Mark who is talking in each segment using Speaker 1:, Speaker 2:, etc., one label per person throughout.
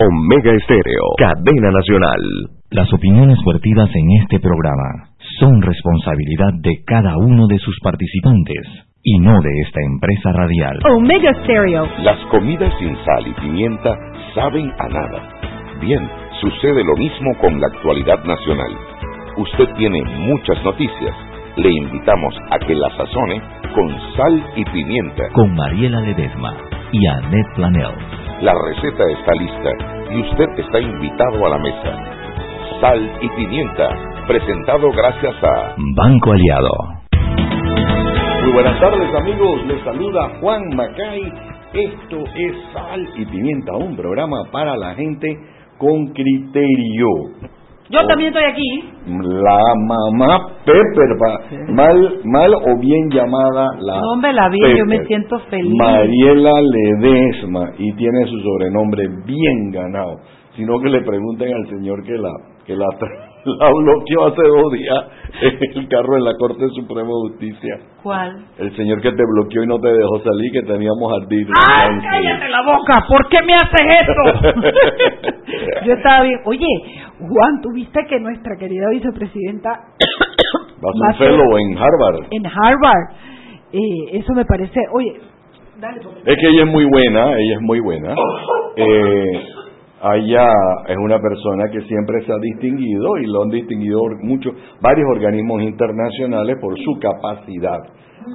Speaker 1: Omega Estéreo, cadena nacional.
Speaker 2: Las opiniones vertidas en este programa son responsabilidad de cada uno de sus participantes y no de esta empresa radial.
Speaker 3: Omega Stereo.
Speaker 1: Las comidas sin sal y pimienta saben a nada. Bien, sucede lo mismo con la actualidad nacional. Usted tiene muchas noticias. Le invitamos a que la sazone con sal y pimienta.
Speaker 2: Con Mariela Ledesma y Annette Planel.
Speaker 1: La receta está lista y usted está invitado a la mesa. Sal y pimienta, presentado gracias a
Speaker 2: Banco Aliado.
Speaker 4: Muy buenas tardes amigos, les saluda Juan Macay. Esto es Sal y Pimienta, un programa para la gente con criterio.
Speaker 3: Yo también estoy aquí.
Speaker 4: La mamá Pepper, mal, mal o bien llamada la.
Speaker 3: No, hombre, la vi, yo me siento feliz.
Speaker 4: Mariela Ledesma y tiene su sobrenombre bien ganado. Sino que le pregunten al señor que la que la, la bloqueó hace dos días en el carro de la Corte Suprema de Justicia.
Speaker 3: ¿Cuál?
Speaker 4: El señor que te bloqueó y no te dejó salir, que teníamos ti.
Speaker 3: ¡Ay, cállate la boca! ¿Por qué me haces eso? Yo estaba bien. Oye, Juan, ¿tú viste que nuestra querida vicepresidenta...
Speaker 4: Va a ser fellow en Harvard.
Speaker 3: En Harvard. Eh, eso me parece... Oye, dale.
Speaker 4: Es que ella es muy buena, ella es muy buena. Eh, ella es una persona que siempre se ha distinguido y lo han distinguido muchos, varios organismos internacionales por su capacidad.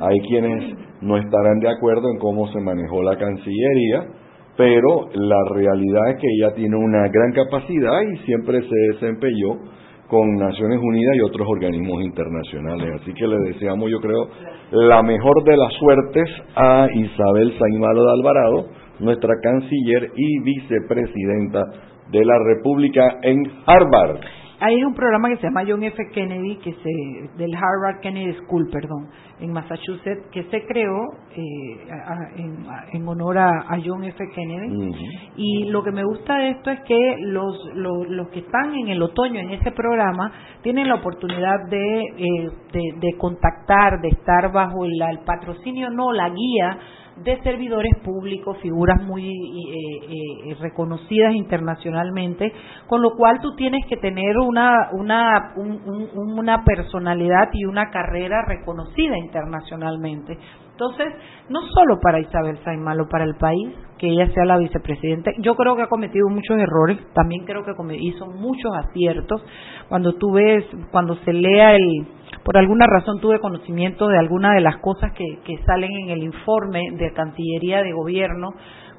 Speaker 4: Hay quienes no estarán de acuerdo en cómo se manejó la Cancillería, pero la realidad es que ella tiene una gran capacidad y siempre se desempeñó con Naciones Unidas y otros organismos internacionales. Así que le deseamos, yo creo, la mejor de las suertes a Isabel Saimalo de Alvarado, nuestra canciller y vicepresidenta de la República en Harvard.
Speaker 3: Hay un programa que se llama John F. Kennedy, que se, del Harvard Kennedy School, perdón, en Massachusetts, que se creó eh, a, en, en, honor a, a, John F. Kennedy. Uh -huh. Y lo que me gusta de esto es que los, los, los, que están en el otoño en ese programa tienen la oportunidad de, eh, de, de contactar, de estar bajo el, el patrocinio, no, la guía de servidores públicos, figuras muy eh, eh, reconocidas internacionalmente, con lo cual tú tienes que tener una, una, un, un, una personalidad y una carrera reconocida internacionalmente. Entonces, no solo para Isabel Saimalo, para el país, que ella sea la vicepresidenta, yo creo que ha cometido muchos errores, también creo que hizo muchos aciertos. Cuando tú ves, cuando se lea el, por alguna razón tuve conocimiento de algunas de las cosas que, que salen en el informe de Cancillería de Gobierno,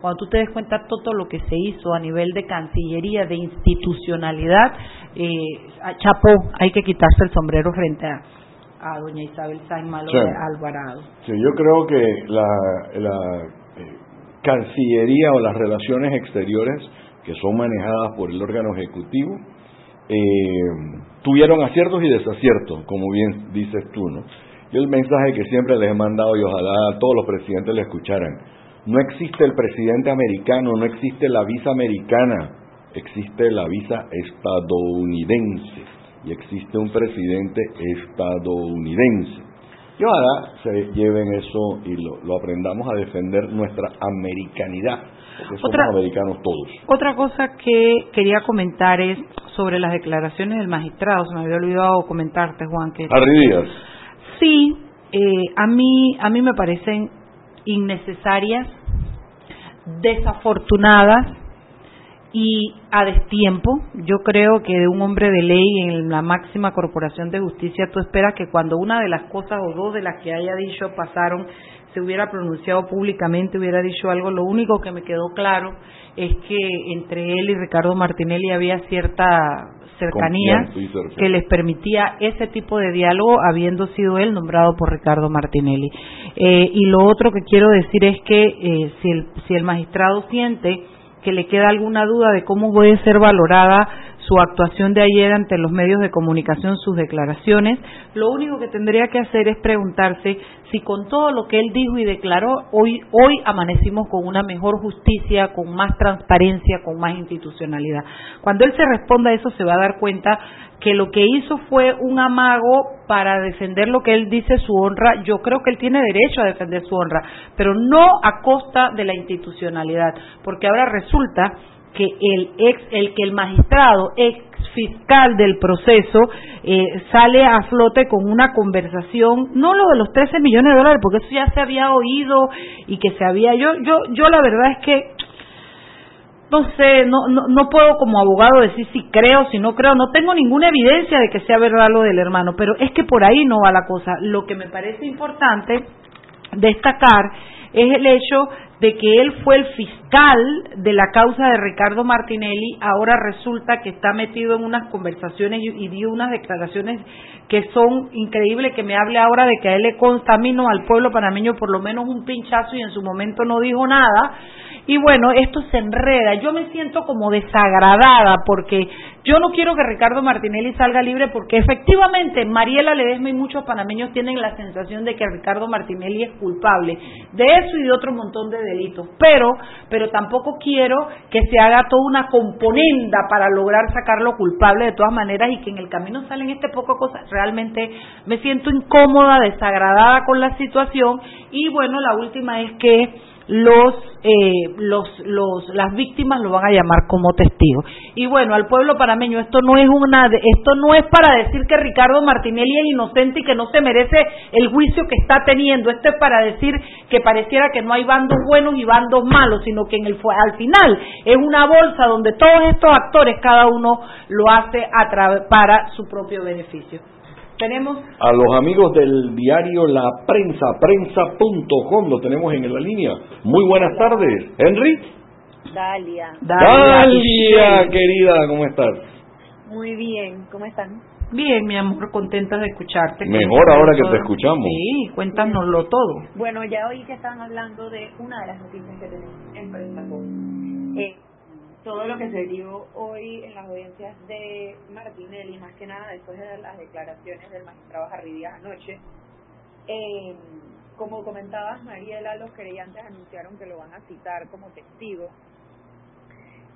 Speaker 3: cuando tú te des cuenta todo lo que se hizo a nivel de Cancillería, de institucionalidad, eh, chapó, hay que quitarse el sombrero frente a, a doña Isabel Sainz Malo sí. Alvarado.
Speaker 4: Sí, yo creo que la, la eh, Cancillería o las relaciones exteriores que son manejadas por el órgano ejecutivo, eh, tuvieron aciertos y desaciertos, como bien dices tú, ¿no? Y el mensaje que siempre les he mandado y ojalá todos los presidentes le escucharan, no existe el presidente americano, no existe la visa americana, existe la visa estadounidense y existe un presidente estadounidense. Y ojalá se lleven eso y lo, lo aprendamos a defender nuestra americanidad, porque somos
Speaker 3: Otra-
Speaker 4: americanos todos.
Speaker 3: Otra cosa que quería comentar es sobre las declaraciones del magistrado. Se me había olvidado comentarte, Juan, que
Speaker 4: Harry Díaz,
Speaker 3: sí, eh, a mí a mí me parecen innecesarias, desafortunadas y a destiempo. Yo creo que de un hombre de ley en la máxima corporación de justicia tú esperas que cuando una de las cosas o dos de las que haya dicho pasaron se hubiera pronunciado públicamente, hubiera dicho algo. Lo único que me quedó claro es que entre él y Ricardo Martinelli había cierta cercanía que les permitía ese tipo de diálogo habiendo sido él nombrado por Ricardo Martinelli. Eh, y lo otro que quiero decir es que eh, si, el, si el magistrado siente que le queda alguna duda de cómo puede ser valorada su actuación de ayer ante los medios de comunicación, sus declaraciones, lo único que tendría que hacer es preguntarse si con todo lo que él dijo y declaró, hoy, hoy amanecimos con una mejor justicia, con más transparencia, con más institucionalidad. Cuando él se responda a eso se va a dar cuenta que lo que hizo fue un amago para defender lo que él dice su honra. Yo creo que él tiene derecho a defender su honra, pero no a costa de la institucionalidad, porque ahora resulta que el ex, el que el magistrado ex fiscal del proceso eh, sale a flote con una conversación, no lo de los 13 millones de dólares, porque eso ya se había oído y que se había, yo, yo, yo la verdad es que no sé, no, no, no puedo como abogado decir si creo, si no creo, no tengo ninguna evidencia de que sea verdad lo del hermano, pero es que por ahí no va la cosa. Lo que me parece importante destacar es el hecho de que él fue el fiscal de la causa de Ricardo Martinelli, ahora resulta que está metido en unas conversaciones y, dio unas declaraciones que son increíbles, que me hable ahora de que a él le consta al pueblo panameño por lo menos un pinchazo y en su momento no dijo nada, y bueno, esto se enreda. Yo me siento como desagradada porque yo no quiero que Ricardo Martinelli salga libre porque efectivamente Mariela Ledesma y muchos panameños tienen la sensación de que Ricardo Martinelli es culpable de eso y de otro montón de delitos. Pero, pero tampoco quiero que se haga toda una componenda para lograr sacarlo culpable de todas maneras y que en el camino salen este poco cosas. Realmente me siento incómoda, desagradada con la situación y bueno, la última es que los, eh, los, los, las víctimas lo van a llamar como testigo. Y bueno, al pueblo panameño, esto no es una, esto no es para decir que Ricardo Martinelli es inocente y que no se merece el juicio que está teniendo. Esto es para decir que pareciera que no hay bandos buenos y bandos malos, sino que en el, al final es una bolsa donde todos estos actores, cada uno lo hace para su propio beneficio. Tenemos
Speaker 4: a los amigos del diario La Prensa, prensa.com, lo tenemos en la línea. Muy buenas tardes, Henry.
Speaker 5: Dalia.
Speaker 4: Dalia, querida, ¿cómo estás?
Speaker 5: Muy bien, ¿cómo están?
Speaker 3: Bien, mi amor, contenta de escucharte.
Speaker 4: Mejor ahora que te escuchamos.
Speaker 3: Sí, cuéntanoslo todo.
Speaker 5: Bueno, ya oí que estaban hablando de una de las noticias que tenemos en Prensa. Eh, todo lo que se dio hoy en las audiencias de Martinelli, más que nada después de las declaraciones del magistrado Jarridías anoche. Eh, como comentabas, Mariela, los creyentes anunciaron que lo van a citar como testigo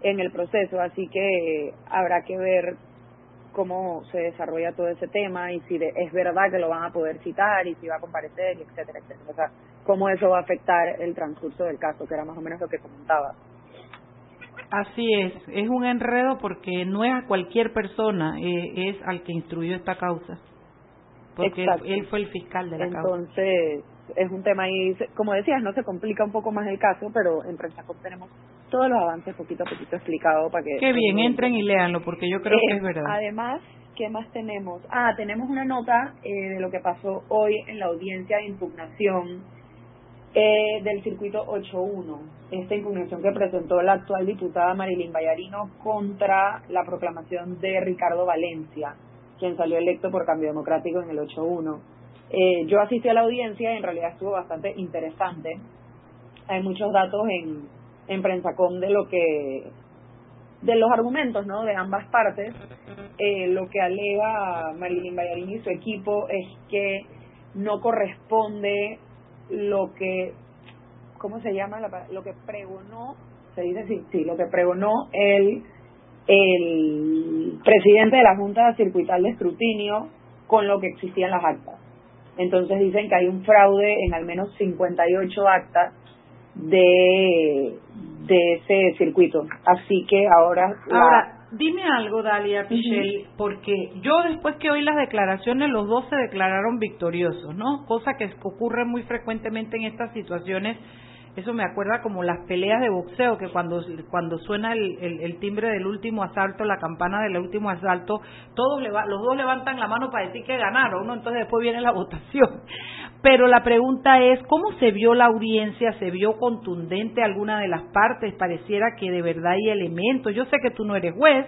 Speaker 5: en el proceso, así que habrá que ver cómo se desarrolla todo ese tema y si es verdad que lo van a poder citar y si va a comparecer, etcétera, etcétera. O sea, cómo eso va a afectar el transcurso del caso, que era más o menos lo que comentaba.
Speaker 3: Así es, es un enredo porque no es a cualquier persona, eh, es al que instruyó esta causa, porque él, fue el fiscal de la
Speaker 5: causa. Entonces, es un tema y, como decías, no se complica un poco más el caso, pero en Prensacop tenemos todos los avances poquito a poquito explicados para que...
Speaker 3: Qué bien, entren y léanlo, porque yo creo que es verdad.
Speaker 5: Además, ¿qué más tenemos? Ah, tenemos una nota eh, de lo que pasó hoy en la audiencia de impugnación eh, del circuito 8.1, esta impugnación que presentó la actual diputada Marilyn Vallarino contra la proclamación de Ricardo Valencia, quien salió electo por cambio democrático en el 8.1. Eh, yo asistí a la audiencia y en realidad estuvo bastante interesante. Hay muchos datos en, en Prensacom de lo que de los argumentos ¿no? de ambas partes. Eh, lo que alega Marilyn Vallarino y su equipo es que no corresponde lo que, ¿cómo se llama? Lo que pregonó, se dice sí, sí, lo que pregonó el, el presidente de la Junta Circuital de Escrutinio con lo que existían las actas. Entonces dicen que hay un fraude en al menos 58 actas de, de ese circuito. Así que ahora...
Speaker 3: Ahora, Dime algo, Dalia Pichel, porque yo después que oí las declaraciones, los dos se declararon victoriosos, ¿no? Cosa que ocurre muy frecuentemente en estas situaciones. Eso me acuerda como las peleas de boxeo, que cuando, cuando suena el, el, timbre del último asalto, la campana del último asalto, todos los dos levantan la mano para decir que ganaron, ¿no? Entonces después viene la votación. Pero la pregunta es, ¿cómo se vio la audiencia? ¿Se vio contundente alguna de las partes? Pareciera que de verdad hay elementos. Yo sé que tú no eres juez,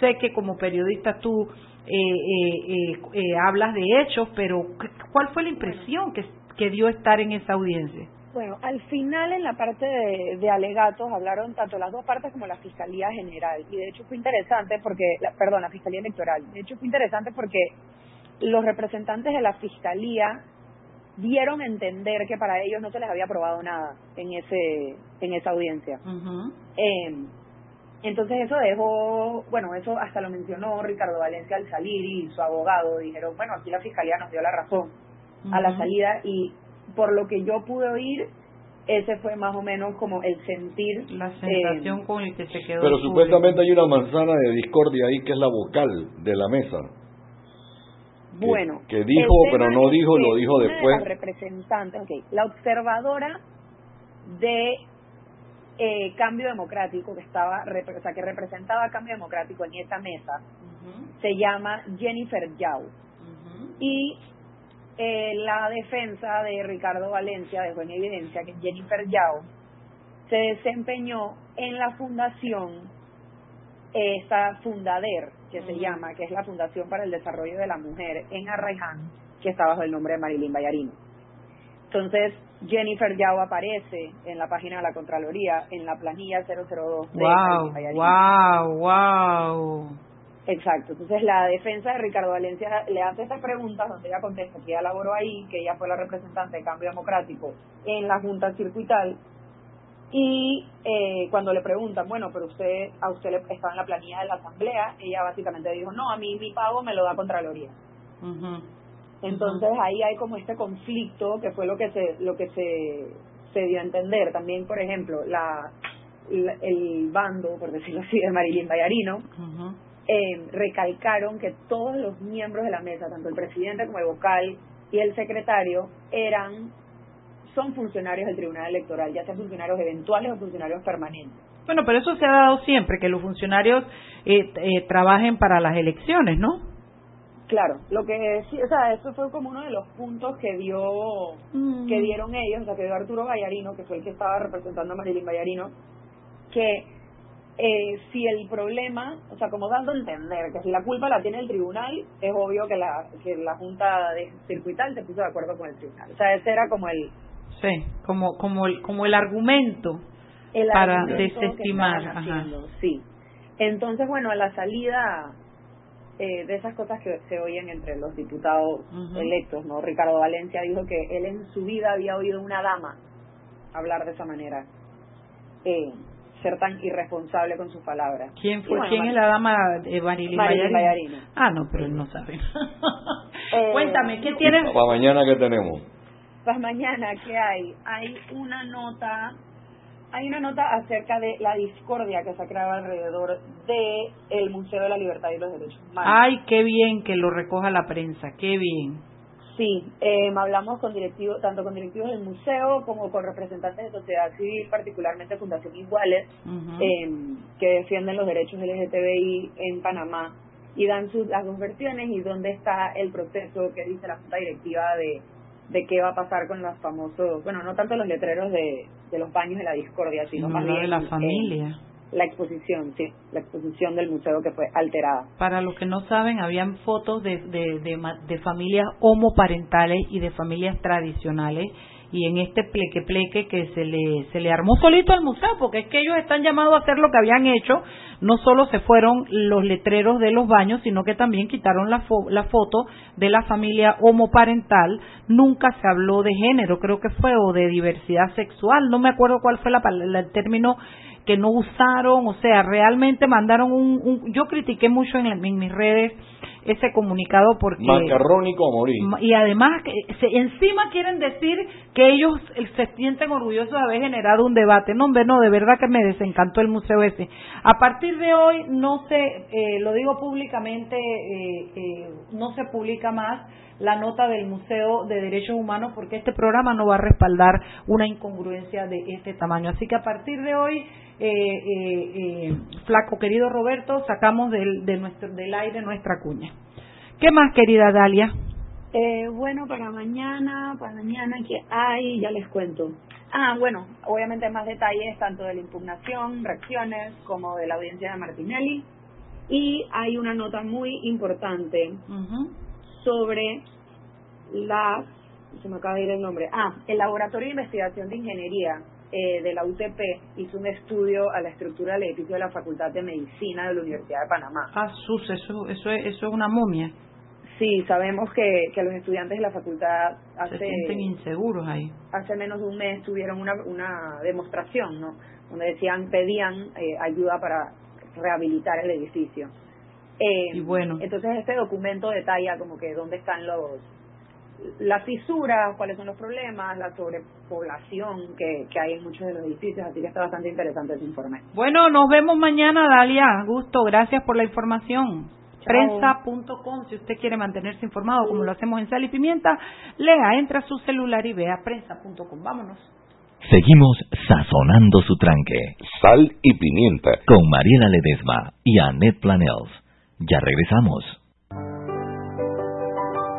Speaker 3: sé que como periodista tú eh, eh, eh, hablas de hechos, pero ¿cuál fue la impresión que dio estar en esa audiencia?
Speaker 5: Bueno, al final en la parte de, alegatos hablaron tanto las dos partes como la Fiscalía General. Y de hecho fue interesante porque, perdón, la Fiscalía Electoral. De hecho fue interesante porque los representantes de la Fiscalía dieron a entender que para ellos no se les había aprobado nada en ese en esa audiencia. Em, entonces eso dejó, bueno, eso hasta lo mencionó Ricardo Valencia al salir y su abogado dijeron, bueno, aquí la fiscalía nos dio la razón a la salida y por lo que yo pude oír, ese fue más o menos como el sentir.
Speaker 3: La sensación con el que se quedó.
Speaker 4: Pero supuestamente hay una manzana de discordia ahí que es la vocal de la mesa.
Speaker 5: Bueno.
Speaker 4: Que, dijo, pero no dijo, lo dijo después.
Speaker 5: la representante, okay, la observadora de eh, Cambio Democrático, que estaba, o sea, que representaba Cambio Democrático en esa mesa, se llama Jennifer Yao. Y eh, la defensa de Ricardo Valencia dejó en evidencia que Jennifer Yao se desempeñó en la fundación, esta Fundader, que se llama, que es la Fundación para el Desarrollo de la Mujer en Arraiján, que está bajo el nombre de Marilyn Bayarino. Entonces, Jennifer Yao aparece en la página de la Contraloría, en la planilla 002 de
Speaker 3: wow, Wow, wow.
Speaker 5: Exacto. Entonces, la defensa de Ricardo Valencia le hace estas preguntas donde ella contesta que ella laboró ahí, que ella fue la representante de Cambio Democrático en la Junta Circuital. Y eh, cuando le preguntan, bueno, pero usted, a usted le, estaba en la planilla de la Asamblea, ella básicamente dijo, no, a mí mi pago me lo da Contraloría. Entonces ahí hay como este conflicto que fue lo que se lo que se, se dio a entender. También, por ejemplo, la, el bando, por decirlo así, de Marilyn Bayarino, eh, recalcaron que todos los miembros de la mesa, tanto el presidente como el vocal y el secretario, eran son funcionarios del Tribunal Electoral, ya sean funcionarios eventuales o funcionarios permanentes.
Speaker 3: Bueno, pero eso se ha dado siempre, que los funcionarios eh, eh, trabajen para las elecciones, ¿no?
Speaker 5: Claro, lo que sí, o sea, eso fue como uno de los puntos que dio, mm. que dieron ellos, o sea, que dio Arturo Vallarino, que fue el que estaba representando a Marilyn Vallarino, que eh, si el problema, o sea, como dando a entender que si la culpa la tiene el tribunal, es obvio que la que la junta de circuital se puso de acuerdo con el tribunal. O sea, ese era como el
Speaker 3: sí, como como el como el argumento para desestimar, Ajá.
Speaker 5: sí. Entonces, bueno, a la salida eh, de esas cosas que se oyen entre los diputados electos, ¿no? Ricardo Valencia dijo que él en su vida había oído una dama hablar de esa manera, eh, ser tan irresponsable con sus palabras.
Speaker 3: ¿Quién fue? ¿Quién es la dama de Marilyn Ah, no, pero él no sabe. eh, Cuéntame, ¿qué tienes?
Speaker 4: Para mañana, ¿qué tenemos?
Speaker 5: Para mañana, ¿qué hay? Hay una nota hay una nota acerca de la discordia que se ha creado alrededor de el Museo de la Libertad y los Derechos Humanos.
Speaker 3: Ay, qué bien que lo recoja la prensa, qué bien.
Speaker 5: Sí, eh, hablamos con directivos, tanto con directivos del museo como con representantes de sociedad civil, particularmente Fundación Iguales, em, que defienden los derechos LGTBI en Panamá y dan sus las dos versiones y dónde está el proceso que dice la Junta Directiva de de qué va a pasar con los famosos, bueno, no tanto los letreros de, de los baños de la discordia, sino más bien
Speaker 3: de la familia.
Speaker 5: La exposición, sí, la exposición del museo que fue alterada.
Speaker 3: Para los que no saben, habían fotos de, de, de, familias homoparentales y de familias tradicionales y en este pleque pleque que se le se le armó solito al museo porque es que ellos están llamados a hacer lo que habían hecho no solo se fueron los letreros de los baños sino que también quitaron la, la foto de la familia homoparental nunca se habló de género creo que fue o de diversidad sexual no me acuerdo cuál fue la, el término que no usaron, o sea, realmente mandaron un, yo critiqué mucho en, en mis redes ese comunicado porque
Speaker 4: macarrónico a morir
Speaker 3: y además que encima quieren decir que ellos se sienten orgullosos de haber generado un debate. No hombre no de verdad que me desencantó el museo ese. A partir de hoy no se eh, lo digo públicamente eh, eh, no se publica más la nota del Museo de Derechos Humanos porque este programa no va a respaldar una incongruencia de este tamaño. Así que a partir de hoy, eh, eh, eh, flaco querido Roberto, sacamos del, de nuestro, del aire nuestra cuña. ¿Qué más, querida Dalia?
Speaker 5: Eh, bueno, para mañana, para mañana, que hay? Ya les cuento. Ah, bueno, obviamente más detalles tanto de la impugnación, reacciones, como de la audiencia de Martinelli. Y hay una nota muy importante sobre la, se me acaba de ir el nombre, ah, el Laboratorio de Investigación de Ingeniería eh, de la UTP hizo un estudio a la estructura del edificio de la Facultad de Medicina de la Universidad de Panamá.
Speaker 3: Ah, sus, eso, eso, es, eso es una momia.
Speaker 5: Sí, sabemos que, que los estudiantes de la facultad hace,
Speaker 3: se sienten inseguros ahí.
Speaker 5: Hace menos de un mes tuvieron una, una demostración, ¿no? Donde decían, pedían eh, ayuda para rehabilitar el edificio.
Speaker 3: Eh, y bueno.
Speaker 5: Entonces este documento detalla como que dónde están los las fisuras, cuáles son los problemas, la sobrepoblación que, que hay en muchos de los edificios, así que está bastante interesante ese informe.
Speaker 3: Bueno, nos vemos mañana, Dalia. Gusto, gracias por la información. Prensa.com, si usted quiere mantenerse informado, como lo hacemos en Sal y Pimienta, lea, entra a su celular y vea prensa.com. Vámonos.
Speaker 2: Seguimos sazonando su tranque.
Speaker 1: Sal y Pimienta.
Speaker 2: Con Mariela Ledesma y Annette Planels. Ya regresamos.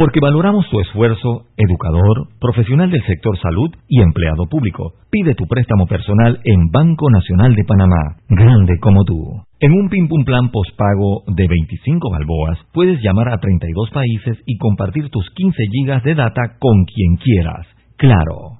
Speaker 2: Porque valoramos tu esfuerzo, educador, profesional del sector salud y empleado público. Pide tu préstamo personal en Banco Nacional de Panamá, grande como tú. En un Pim Pum Plan postpago de 25 balboas, puedes llamar a 32 países y compartir tus 15 gigas de data con quien quieras. Claro.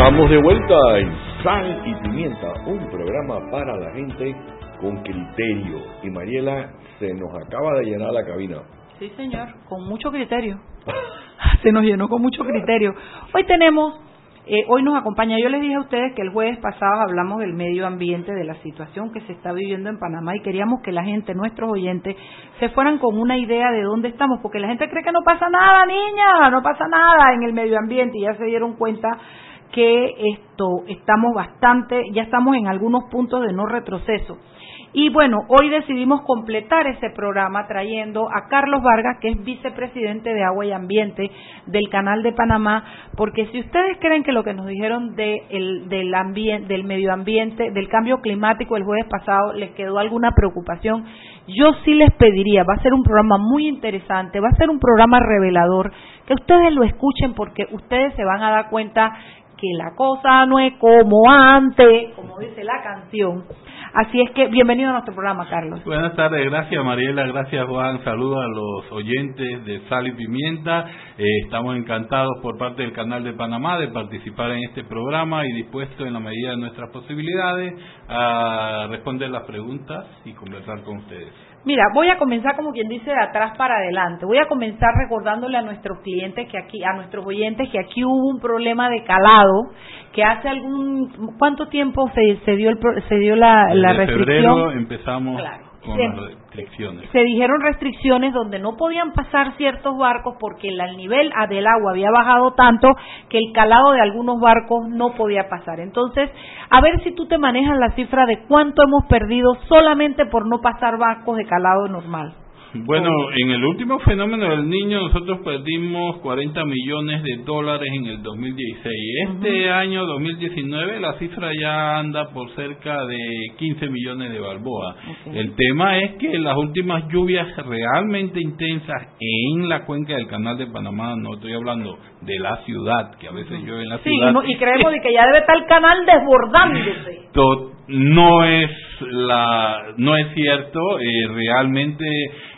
Speaker 4: Estamos de vuelta en Sal y Pimienta, un programa para la gente con criterio. Y Mariela, se nos acaba de llenar la cabina.
Speaker 3: Sí, señor, con mucho criterio. se nos llenó con mucho criterio. Hoy tenemos, eh, hoy nos acompaña, yo les dije a ustedes que el jueves pasado hablamos del medio ambiente, de la situación que se está viviendo en Panamá y queríamos que la gente, nuestros oyentes, se fueran con una idea de dónde estamos, porque la gente cree que no pasa nada, niña, no pasa nada en el medio ambiente y ya se dieron cuenta que esto estamos bastante, ya estamos en algunos puntos de no retroceso. Y bueno, hoy decidimos completar ese programa trayendo a Carlos Vargas, que es vicepresidente de Agua y Ambiente del Canal de Panamá, porque si ustedes creen que lo que nos dijeron de del, ambiente, del medio ambiente, del cambio climático el jueves pasado les quedó alguna preocupación, yo sí les pediría, va a ser un programa muy interesante, va a ser un programa revelador, que ustedes lo escuchen porque ustedes se van a dar cuenta que la cosa no es como antes, como dice la canción. Así es que bienvenido a nuestro programa, Carlos.
Speaker 6: Buenas tardes, gracias Mariela, gracias Juan, saludos a los oyentes de Sal y Pimienta. Eh, estamos encantados por parte del Canal de Panamá de participar en este programa y dispuestos en la medida de nuestras posibilidades a responder las preguntas y conversar con ustedes.
Speaker 3: Mira, voy a comenzar como quien dice de atrás para adelante. Voy a comenzar recordándole a nuestros clientes que aquí, a nuestros oyentes que aquí hubo un problema de calado, que hace algún, ¿cuánto tiempo se, se dio el, se dio la, la restricción?
Speaker 6: febrero empezamos con las restricciones.
Speaker 3: Se dijeron restricciones donde no podían pasar ciertos barcos porque el nivel del agua había bajado tanto que el calado de algunos barcos no podía pasar. Entonces, a ver si tú te manejas la cifra de cuánto hemos perdido solamente por no pasar barcos de calado normal.
Speaker 6: Bueno, en el último fenómeno del niño nosotros perdimos 40 millones de dólares en el 2016. Este año 2019 la cifra ya anda por cerca de 15 millones de balboa. El tema es que las últimas lluvias realmente intensas en la cuenca del Canal de Panamá, no estoy hablando de la ciudad, que a veces llueve en la ciudad.
Speaker 3: y creemos que ya debe estar el canal desbordándose.
Speaker 6: no es la no es cierto, eh, realmente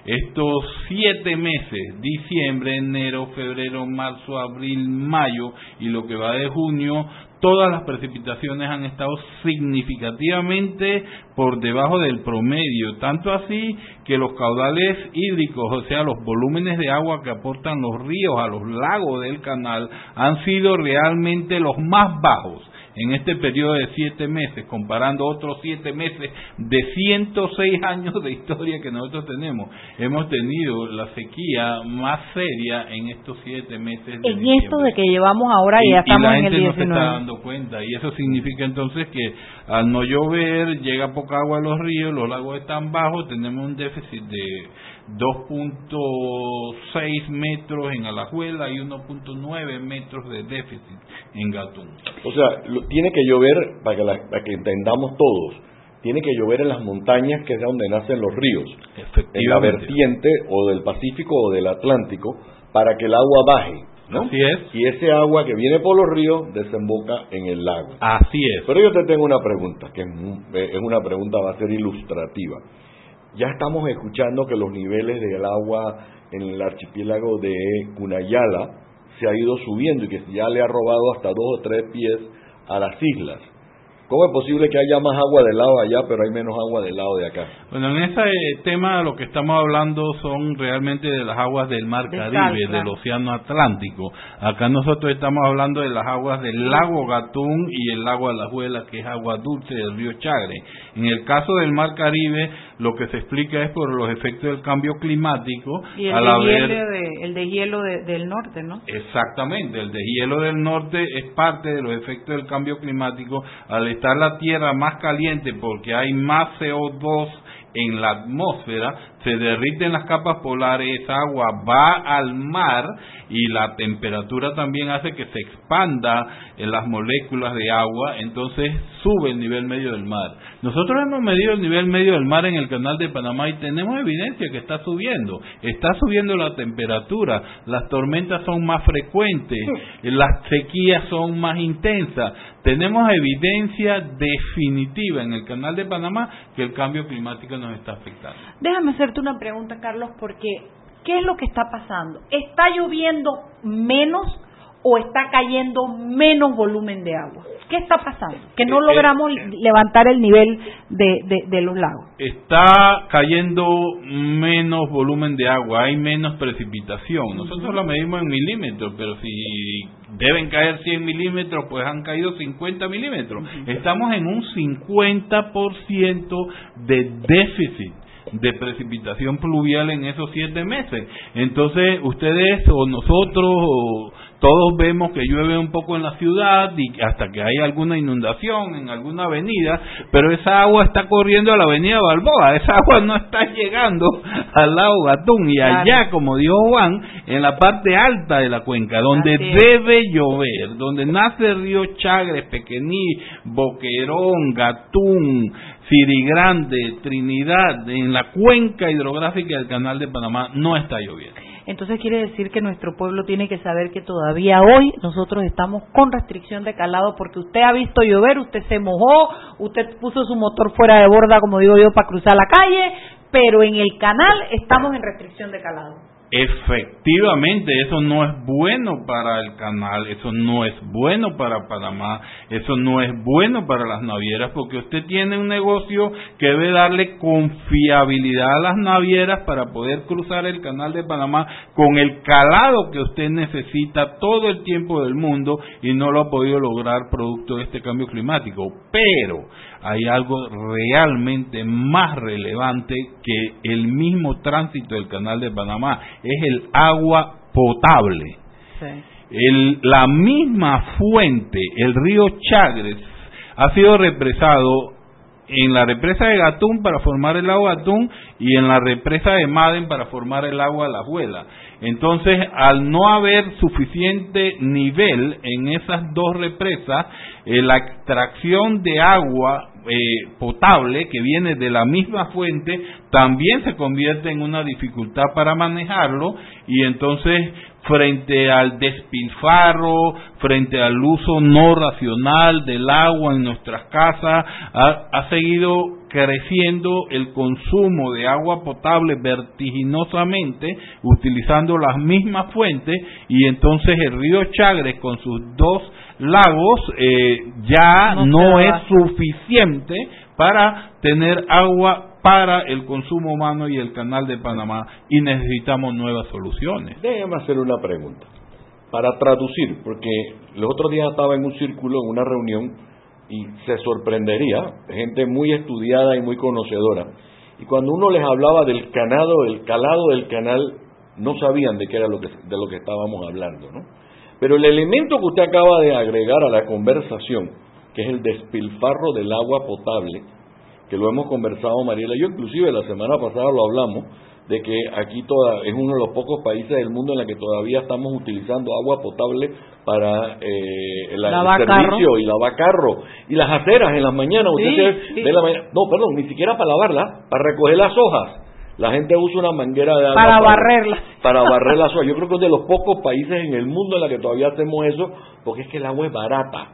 Speaker 6: estos siete meses, diciembre, enero, febrero, marzo, abril, mayo y lo que va de junio, todas las precipitaciones han estado significativamente por debajo del promedio, tanto así que los caudales hídricos, o sea, los volúmenes de agua que aportan los ríos a los lagos del canal, han sido realmente los más bajos en este periodo de siete meses, comparando otros siete meses de 106 años de historia que nosotros tenemos, hemos tenido la sequía más seria en estos siete meses.
Speaker 3: De en esto de que llevamos ahora y, ya estamos en el 19.
Speaker 6: no se está dando cuenta y eso significa entonces que al no llover llega poca agua a los ríos, los lagos están bajos, tenemos un déficit de 2.6 metros en Alajuela y 1.9 metros de déficit en Gatún.
Speaker 4: O sea, tiene que llover, para que, para que entendamos todos, tiene que llover en las montañas que es donde nacen los ríos, en la vertiente o del Pacífico o del Atlántico, para que el agua baje. ¿no?
Speaker 6: Así es.
Speaker 4: Y ese agua que viene por los ríos desemboca en el lago.
Speaker 6: Así es.
Speaker 4: Pero yo te tengo una pregunta, que es una pregunta, va a ser ilustrativa. Ya estamos escuchando que los niveles del agua en el archipiélago de Cunayala se ha ido subiendo y que ya le ha robado hasta dos o tres pies a las islas. ¿Cómo es posible que haya más agua del lado allá, pero hay menos agua del lado de acá?
Speaker 6: Bueno, en ese tema lo que estamos hablando son realmente de las aguas del Mar Caribe, del Océano Atlántico. Acá nosotros estamos hablando de las aguas del lago Gatún y el lago Alajuela, que es agua dulce del río Chagre. En el caso del Mar Caribe, lo que se explica es por los efectos del cambio climático.
Speaker 3: Y el, de, el de hielo del norte, ¿no?
Speaker 6: Exactamente, el de hielo del norte es parte de los efectos del cambio climático al estar la Tierra más caliente porque hay más CO2 en la atmósfera, se derriten las capas polares, esa agua va al mar y la temperatura también hace que se expanda en las moléculas de agua, entonces sube el nivel medio del mar. Nosotros hemos medido el nivel medio del mar en el canal de Panamá y tenemos evidencia que está subiendo, está subiendo la temperatura, las tormentas son más frecuentes, las sequías son más intensas, tenemos evidencia definitiva en el canal de Panamá que el cambio climático nos está afectando.
Speaker 3: Déjame hacerte una pregunta, Carlos, porque ¿qué es lo que está pasando? ¿Está lloviendo menos o está cayendo menos volumen de agua? ¿Qué está pasando? Que no eh, logramos eh, levantar el nivel de, de, los lagos.
Speaker 6: Está cayendo menos volumen de agua, hay menos precipitación. Nosotros lo medimos en milímetros, pero si deben caer 100 milímetros, pues han caído 50 milímetros. Estamos en un 50% de déficit de precipitación pluvial en esos siete meses. Entonces, ustedes o nosotros o todos vemos que llueve un poco en la ciudad y hasta que hay alguna inundación en alguna avenida, pero esa agua está corriendo a la avenida Balboa, esa agua no está llegando al lago Gatún y allá, como dijo Juan, en la parte alta de la cuenca, donde debe llover, donde nace el río Chagres, Pequeñí, Boquerón, Gatún, Grande, Trinidad, en la cuenca hidrográfica del Canal de Panamá no está lloviendo.
Speaker 3: Entonces quiere decir que nuestro pueblo tiene que saber que todavía hoy nosotros estamos con restricción de calado porque usted ha visto llover, usted se mojó, usted puso su motor fuera de borda, como digo yo, para cruzar la calle, pero en el canal estamos en restricción de calado.
Speaker 6: Efectivamente eso no es bueno para el canal, eso no es bueno para Panamá, eso no es bueno para las navieras, porque usted tiene un negocio que debe darle confiabilidad a las navieras para poder cruzar el canal de Panamá con el calado que usted necesita todo el tiempo del mundo y no lo ha podido lograr producto de este cambio climático. Pero hay algo realmente más relevante que el mismo tránsito del canal de Panamá, es el agua potable. la misma fuente, el río Chagres, ha sido represado en la represa de Gatún para formar el agua Gatún y en la represa de Maden para formar el agua La Juela. Entonces, al no haber suficiente nivel en esas dos represas, eh, la extracción de agua eh, potable que viene de la misma fuente también se convierte en una dificultad para manejarlo y entonces frente al despilfarro, frente al uso no racional del agua en nuestras casas, ha, ha, seguido creciendo el consumo de agua potable vertiginosamente, utilizando las mismas fuentes, y entonces el río Chagres con sus dos lagos eh, ya no, es suficiente para tener agua para el consumo humano y el canal de Panamá y necesitamos nuevas soluciones.
Speaker 4: Déjame hacer una pregunta para traducir, porque los otros días estaba en un círculo, en una reunión, y se sorprendería, gente muy estudiada y muy conocedora, y cuando uno les hablaba del canado, el calado del canal, no sabían de qué era lo que, de lo que estábamos hablando, ¿no? Pero el elemento que usted acaba de agregar a la conversación, que es el despilfarro del agua potable, que lo hemos conversado Mariela yo, inclusive la semana pasada lo hablamos, de que aquí toda, es uno de los pocos países del mundo en la que todavía estamos utilizando agua potable para eh, el servicio y lavar carro y las aceras en las mañanas. Usted la mañana, no, perdón, ni siquiera para lavarla, para recoger las hojas la gente usa una manguera de agua
Speaker 3: para, barrerla.
Speaker 4: Para barrer las hojas. Yo creo que es de los pocos países en el mundo en la que todavía hacemos eso, porque es que el agua es barata.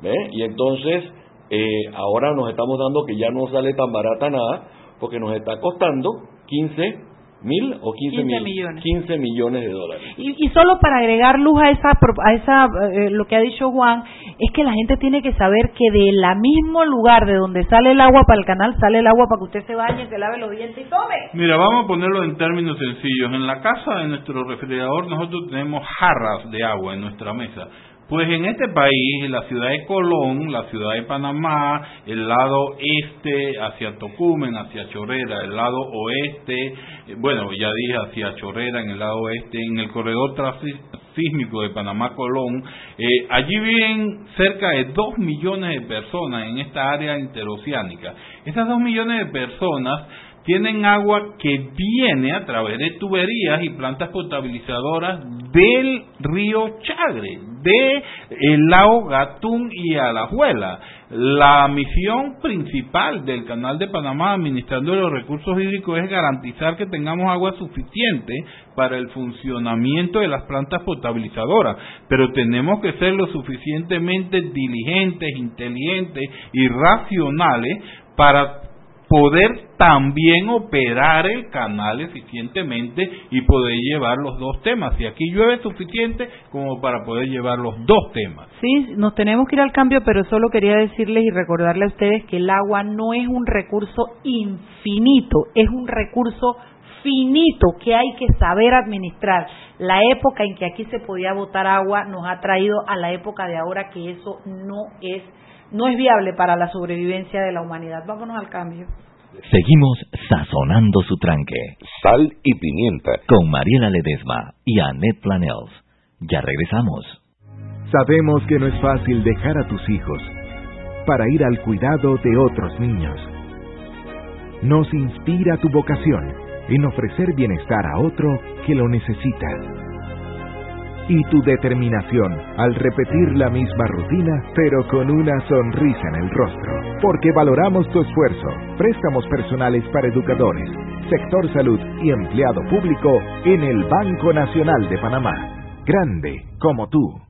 Speaker 4: ¿ve? Y entonces, eh, ahora nos estamos dando que ya no sale tan barata nada, porque nos está costando 15 mil o 15, millones. 15 millones de dólares.
Speaker 3: Y, solo para agregar luz a esa, a esa eh, lo que ha dicho Juan, es que la gente tiene que saber que de la mismo lugar de donde sale el agua para el canal, sale el agua para que usted se bañe, se lave los dientes y tome.
Speaker 6: Mira, vamos a ponerlo en términos sencillos. En la casa de nuestro refrigerador nosotros tenemos jarras de agua en nuestra mesa pues en este país, la ciudad de Colón, la ciudad de Panamá, el lado este hacia Tocumen, hacia Chorrera, el lado oeste, eh, bueno, ya dije hacia Chorrera en el lado oeste, en el corredor sísmico de Panamá-Colón, eh, allí viven cerca de dos millones de personas en esta área interoceánica. Esas dos millones de personas tienen agua que viene a través de tuberías y plantas potabilizadoras del río Chagre, de el lago Gatún y Alajuela. La misión principal del Canal de Panamá administrando los recursos hídricos es garantizar que tengamos agua suficiente para el funcionamiento de las plantas potabilizadoras, pero tenemos que ser lo suficientemente diligentes, inteligentes y racionales para poder también operar el canal eficientemente y poder llevar los dos temas. Y aquí llueve suficiente como para poder llevar los dos temas.
Speaker 3: Sí, nos tenemos que ir al cambio, pero solo quería decirles y recordarle a ustedes que el agua no es un recurso infinito, es un recurso finito que hay que saber administrar. La época en que aquí se podía botar agua nos ha traído a la época de ahora que eso no es no es viable para la sobrevivencia de la humanidad. Vámonos al cambio.
Speaker 2: Seguimos sazonando su tranque.
Speaker 1: Sal y pimienta.
Speaker 2: Con Mariela Ledesma y Annette Planels. Ya regresamos.
Speaker 7: Sabemos que no es fácil dejar a tus hijos para ir al cuidado de otros niños. Nos inspira tu vocación en ofrecer bienestar a otro que lo necesita y tu determinación al repetir la misma rutina, pero con una sonrisa en el rostro. Porque valoramos tu esfuerzo. Préstamos personales para educadores, sector salud y empleado público en el Banco Nacional de Panamá. Grande como tú.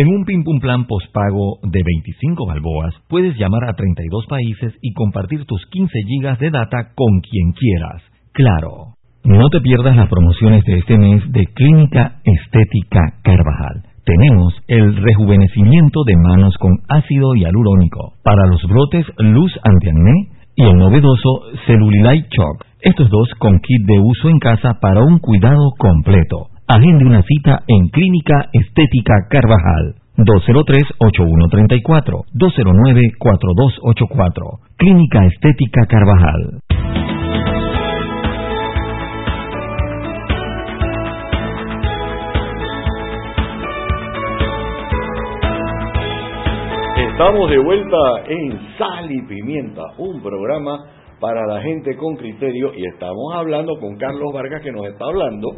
Speaker 2: En un Pim Plan postpago de 25 balboas, puedes llamar a 32 países y compartir tus 15 gigas de data con quien quieras. Claro. No te pierdas las promociones de este mes de Clínica Estética Carvajal. Tenemos el rejuvenecimiento de manos con ácido hialurónico, para los brotes luz antiacné y el novedoso Cellulite Chalk. Estos dos con kit de uso en casa para un cuidado completo. Agende una cita en Clínica Estética Carvajal. 203-8134, 209-4284. Clínica Estética Carvajal.
Speaker 4: Estamos de vuelta en Sal y Pimienta, un programa para la gente con criterio y estamos hablando con Carlos Vargas que nos está hablando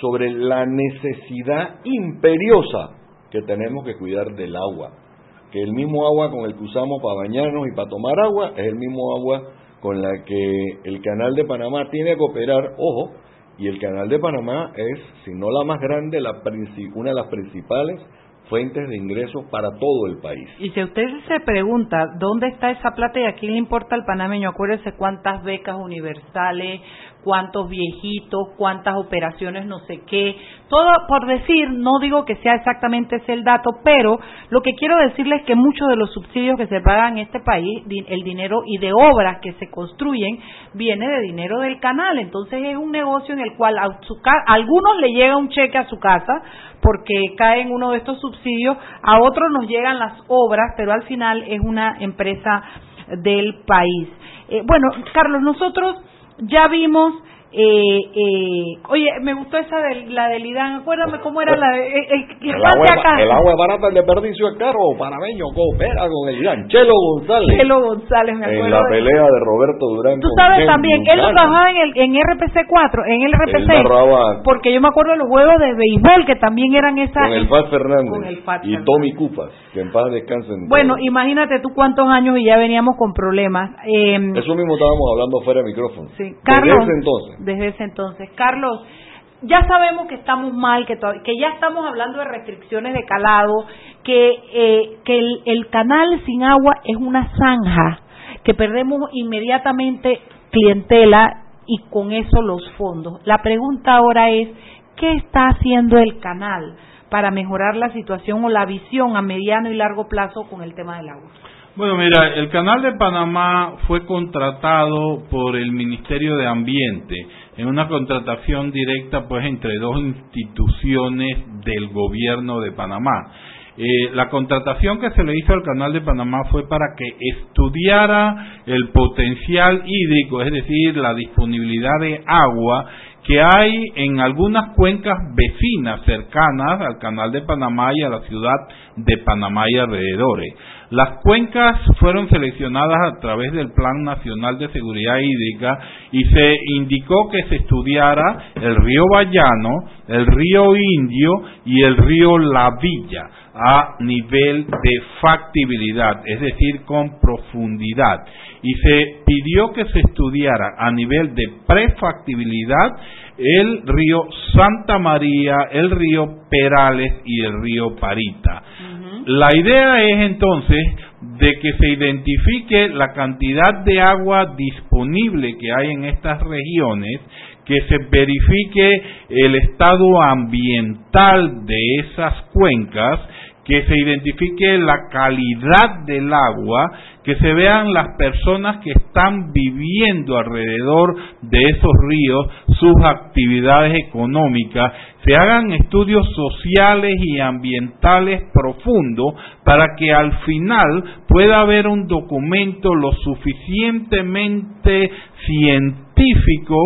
Speaker 4: sobre la necesidad imperiosa que tenemos que cuidar del agua. Que el mismo agua con el que usamos para bañarnos y para tomar agua es el mismo agua con la que el canal de Panamá tiene que operar, ojo, y el canal de Panamá es, si no la más grande, la una de las principales fuentes de ingresos para todo el país.
Speaker 3: Y si usted se pregunta dónde está esa plata y a quién le importa al panameño, acuérdese cuántas becas universales, cuántos viejitos, cuántas operaciones, no sé qué. Todo por decir, no digo que sea exactamente ese el dato, pero lo que quiero decirles es que muchos de los subsidios que se pagan en este país, el dinero y de obras que se construyen, viene de dinero del canal. Entonces es un negocio en el cual a, algunos le llega un cheque a su casa porque cae en uno de estos subsidios, a otros nos llegan las obras, pero al final es una empresa del país. Eh, bueno, Carlos, nosotros ya vimos eh, eh, oye, me gustó esa de la del IDAN. Acuérdame cómo era la de. El,
Speaker 4: el, agua, acá. el agua barata, el desperdicio es caro. Panameño coopera con el IDAN. Chelo González.
Speaker 3: Chelo González, me acuerdo.
Speaker 4: En la pelea de Roberto Durán.
Speaker 3: Tú sabes también, él lo trabajaba en, el, en RPC 4, en el RPC. porque yo me acuerdo de los juegos de béisbol que también eran esas.
Speaker 4: Con el Fat Fernández. Con el Fat y Tommy Cupas, que en paz descansen.
Speaker 3: Bueno, imagínate tú cuántos años y ya veníamos con problemas.
Speaker 4: Eh, Eso mismo estábamos hablando fuera de micrófono.
Speaker 3: Sí, Carlos.
Speaker 4: Desde ese entonces.
Speaker 3: Desde ese entonces. Carlos, ya sabemos que estamos mal, que, que ya estamos hablando de restricciones de calado, que, eh, que el, el canal sin agua es una zanja, que perdemos inmediatamente clientela y con eso los fondos. La pregunta ahora es, ¿qué está haciendo el canal para mejorar la situación o la visión a mediano y largo plazo con el tema del agua?
Speaker 6: Bueno, mira, el canal de Panamá fue contratado por el Ministerio de Ambiente en una contratación directa pues entre dos instituciones del gobierno de Panamá. Eh, la contratación que se le hizo al canal de Panamá fue para que estudiara el potencial hídrico, es decir, la disponibilidad de agua que hay en algunas cuencas vecinas cercanas al canal de Panamá y a la ciudad de Panamá y alrededores. Las cuencas fueron seleccionadas a través del Plan Nacional de Seguridad Hídrica y se indicó que se estudiara el río Bayano, el río Indio y el río La Villa a nivel de factibilidad, es decir, con profundidad. Y se pidió que se estudiara a nivel de prefactibilidad el río Santa María, el río Perales y el río Parita. La idea es entonces de que se identifique la cantidad de agua disponible que hay en estas regiones, que se verifique el estado ambiental de esas cuencas, que se identifique la calidad del agua, que se vean las personas que están viviendo alrededor de esos ríos, sus actividades económicas, se hagan estudios sociales y ambientales profundos para que al final pueda haber un documento lo suficientemente científico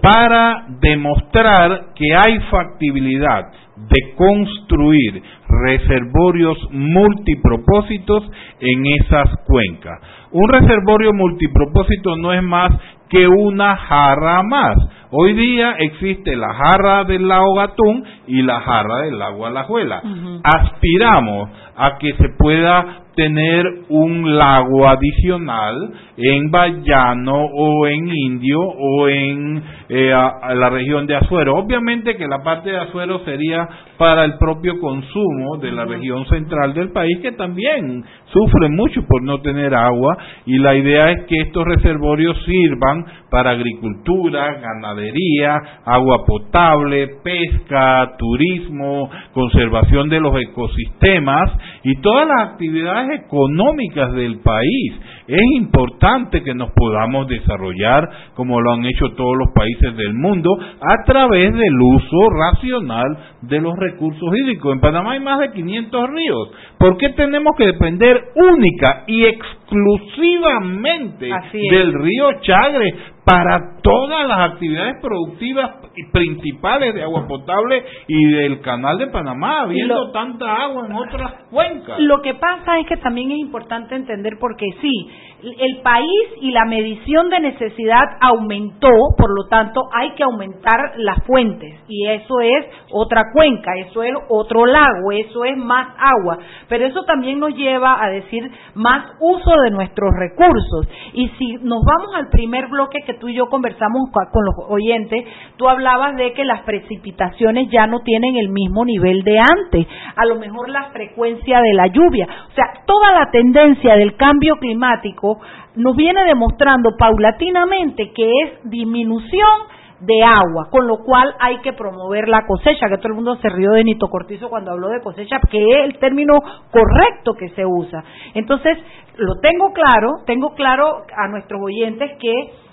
Speaker 6: para demostrar que hay factibilidad de construir reservorios multipropósitos en esas cuencas. Un reservorio multipropósito no es más que una jarra más. Hoy día existe la jarra del lago Gatún y la jarra del lago Alajuela. Aspiramos a que se pueda tener un lago adicional en Bayano o en Indio o en eh, la región de Azuero. Obviamente que la parte de Azuero sería para el propio consumo de la región central del país que también sufre mucho por no tener agua y la idea es que estos reservorios sirvan para agricultura, ganadería, agua potable, pesca, turismo, conservación de los ecosistemas y todas las actividades económicas del país. Es importante que nos podamos desarrollar como lo han hecho todos los países del mundo a través del uso racional de los recursos hídricos. En Panamá hay más de 500 ríos. ¿Por qué tenemos que depender única y exclusivamente del río Chagre para todas las actividades productivas principales de agua potable y del canal de Panamá, habiendo tanta agua en otras cuencas.
Speaker 3: Lo que pasa es que también es importante entender porque sí, el país y la medición de necesidad aumentó, por lo tanto hay que aumentar las fuentes. Y eso es otra cuenca, eso es otro lago, eso es más agua, pero eso también nos lleva a decir más uso de nuestros recursos. Y si nos vamos al primer bloque que tú y yo conversamos con los oyentes, tú hablabas de que las precipitaciones ya no tienen el mismo nivel de antes, a lo mejor la frecuencia de la lluvia, o sea, toda la tendencia del cambio climático nos viene demostrando paulatinamente que es disminución de agua, con lo cual hay que promover la cosecha, que todo el mundo se rió de Nito Cortizo cuando habló de cosecha, que es el término correcto que se usa. Entonces, lo tengo claro, tengo claro a nuestros oyentes que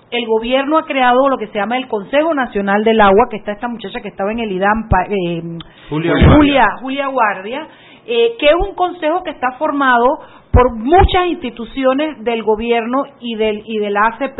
Speaker 3: el gobierno ha creado lo que se llama el Consejo Nacional del Agua, que está esta muchacha que estaba en el IDAM, eh, Julia, Julia, Guardia, eh, que es un consejo que está formado por muchas instituciones del gobierno y del y de la ACP.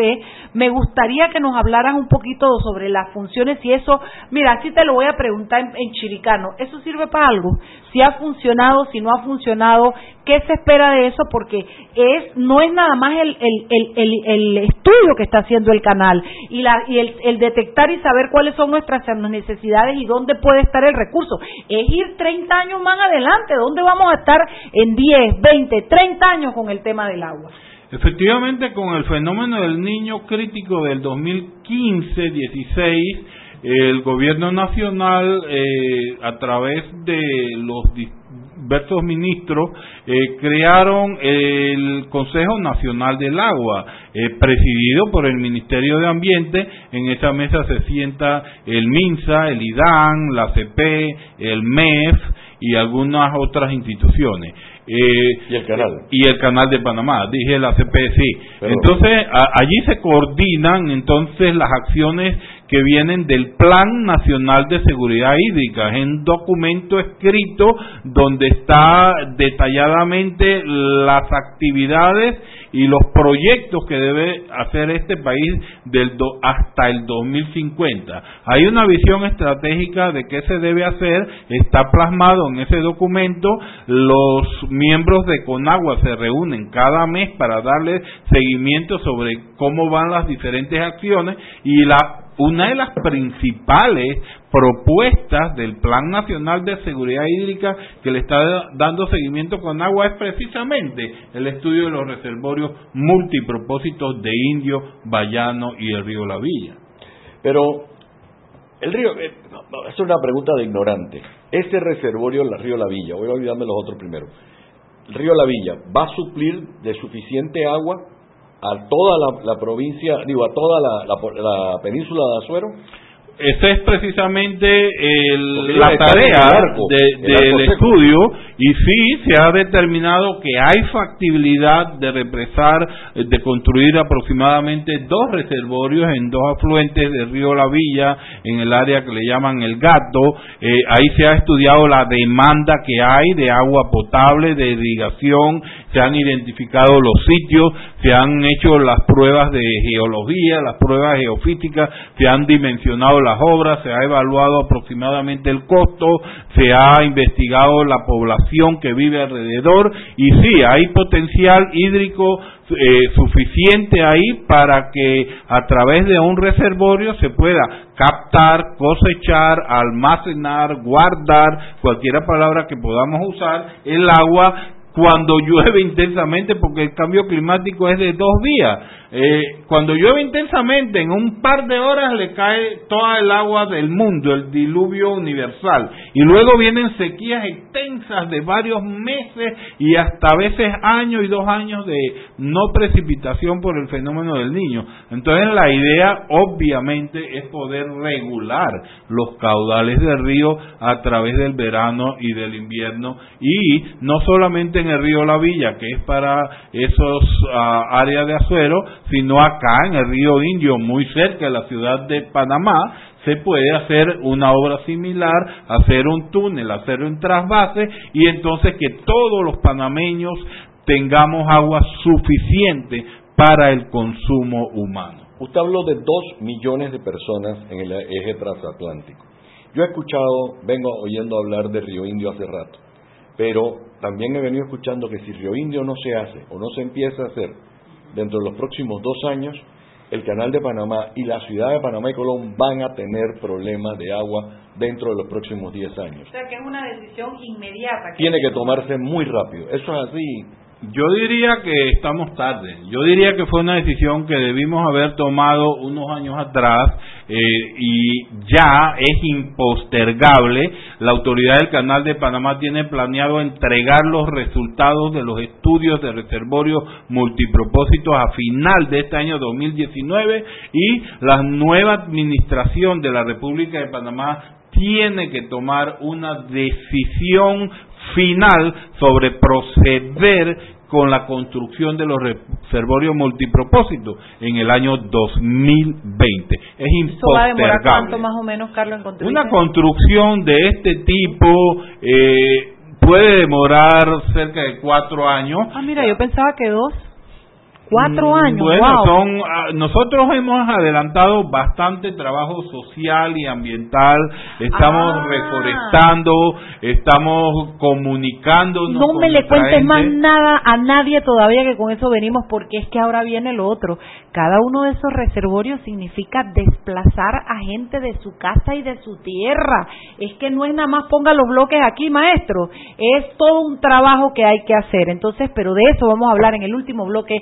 Speaker 3: Me gustaría que nos hablaras un poquito sobre las funciones y eso, mira, así te lo voy a preguntar en, chiricano, ¿eso sirve para algo? Si ha funcionado, si no ha funcionado, ¿qué se espera de eso? Porque es no es nada más el, estudio que está haciendo el canal y, la, y el, detectar y saber cuáles son nuestras necesidades y dónde puede estar el recurso. Es ir 30 años más adelante, ¿dónde vamos a estar en 10, 20, 30 años con el tema del agua?
Speaker 6: Efectivamente, con el fenómeno del niño crítico del 2015-16, el gobierno nacional, eh, a través de los diversos ministros, eh, crearon el Consejo Nacional del Agua, eh, presidido por el Ministerio de Ambiente. En esa mesa se sienta el MINSA, el IDAN, la CP, el MEF y algunas otras instituciones.
Speaker 4: Eh, y el canal.
Speaker 6: Y el canal de Panamá, dije la CP, sí. entonces, allí se coordinan entonces las acciones que vienen del Plan Nacional de Seguridad Hídrica. Es un documento escrito donde está detalladamente las actividades y los proyectos que debe hacer este país del hasta el 2050. Hay una visión estratégica de qué se debe hacer, está plasmado en ese documento. Los miembros de CONAGUA se reúnen cada mes para darle seguimiento sobre cómo van las diferentes acciones y la una de las principales propuestas del Plan Nacional de Seguridad Hídrica que le está dando seguimiento con agua es precisamente el estudio de los reservorios multipropósitos de Indio, Bayano y el río La Villa.
Speaker 4: Pero el río, eh, es una pregunta de ignorante. Este reservorio, el río La Villa, voy a olvidarme los otros primero. Río La Villa va a suplir de suficiente agua a toda la, provincia, digo, a toda la, península de Azuero?
Speaker 6: Esa es precisamente la tarea del estudio y sí se ha determinado que hay factibilidad de represar, de construir aproximadamente dos reservorios en dos afluentes del río La Villa, en el área que le llaman el Gato. Eh, ahí se ha estudiado la demanda que hay de agua potable, de irrigación, se han identificado los sitios, se han hecho las pruebas de geología, las pruebas geofísicas, se han dimensionado las obras, se ha evaluado aproximadamente el costo, se ha investigado la población que vive alrededor y sí, hay potencial hídrico eh, suficiente ahí para que a través de un reservorio se pueda captar, cosechar, almacenar, guardar, cualquier palabra que podamos usar, el agua cuando llueve intensamente, porque el cambio climático es de dos días. Eh, cuando llueve intensamente, en un par de horas le cae toda el agua del mundo, el diluvio universal. Y luego vienen sequías extensas de varios meses y hasta a veces años y dos años de no precipitación por el fenómeno del niño. Entonces la idea obviamente es poder regular los caudales del río a través del verano y del invierno y no solamente en el río La Villa, que es para esos ah, áreas de azuero, sino acá en el río Indio, muy cerca de la ciudad de Panamá, se puede hacer una obra similar, hacer un túnel, hacer un trasvase y entonces que todos los panameños tengamos agua suficiente para el consumo humano.
Speaker 4: Usted habló de dos millones de personas en el eje transatlántico. Yo he escuchado, vengo oyendo hablar de Río Indio hace rato, pero también he venido escuchando que si Río Indio no se hace o no se empieza a hacer, dentro de los próximos dos años, el canal de Panamá y la ciudad de Panamá y Colón van a tener problemas de agua dentro de los próximos diez años.
Speaker 3: O sea que es una decisión inmediata.
Speaker 4: Tiene que tomarse muy rápido. Eso es así.
Speaker 6: Yo diría que estamos tarde. Yo diría que fue una decisión que debimos haber tomado unos años atrás eh, y ya es impostergable. La autoridad del Canal de Panamá tiene planeado entregar los resultados de los estudios de reservorios multipropósitos a final de este año 2019 y la nueva administración de la República de Panamá tiene que tomar una decisión final sobre proceder con la construcción de los reservorios multipropósitos en el año 2020. Es impostergable.
Speaker 3: cuánto más o menos, Carlos,
Speaker 6: en Una construcción de este tipo eh, puede demorar cerca de cuatro años.
Speaker 3: Ah, mira, yo pensaba que dos. Cuatro mm, años.
Speaker 6: Bueno, son, ah, nosotros hemos adelantado bastante trabajo social y ambiental. Estamos ah. reforestando, estamos comunicando.
Speaker 3: No me le cuentes más nada a nadie todavía que con eso venimos, porque es que ahora viene lo otro. Cada uno de esos reservorios significa desplazar a gente de su casa y de su tierra. Es que no es nada más ponga los bloques aquí, maestro. Es todo un trabajo que hay que hacer. Entonces, pero de eso vamos a hablar en el último bloque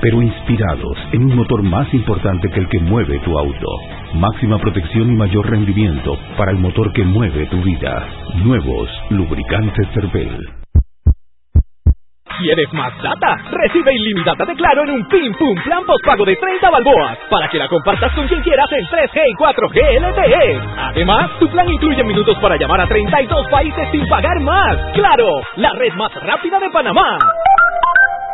Speaker 7: pero inspirados en un motor más importante que el que mueve tu auto. Máxima protección y mayor rendimiento para el motor que mueve tu vida. Nuevos lubricantes Cervel.
Speaker 8: ¿Quieres más data? Recibe ilimitada de Claro en un Pim Pum Plan Postpago de 30 balboas para que la compartas con quien quieras en 3G y 4G LTE. Además, tu plan incluye minutos para llamar a 32 países sin pagar más. ¡Claro! La red más rápida de Panamá.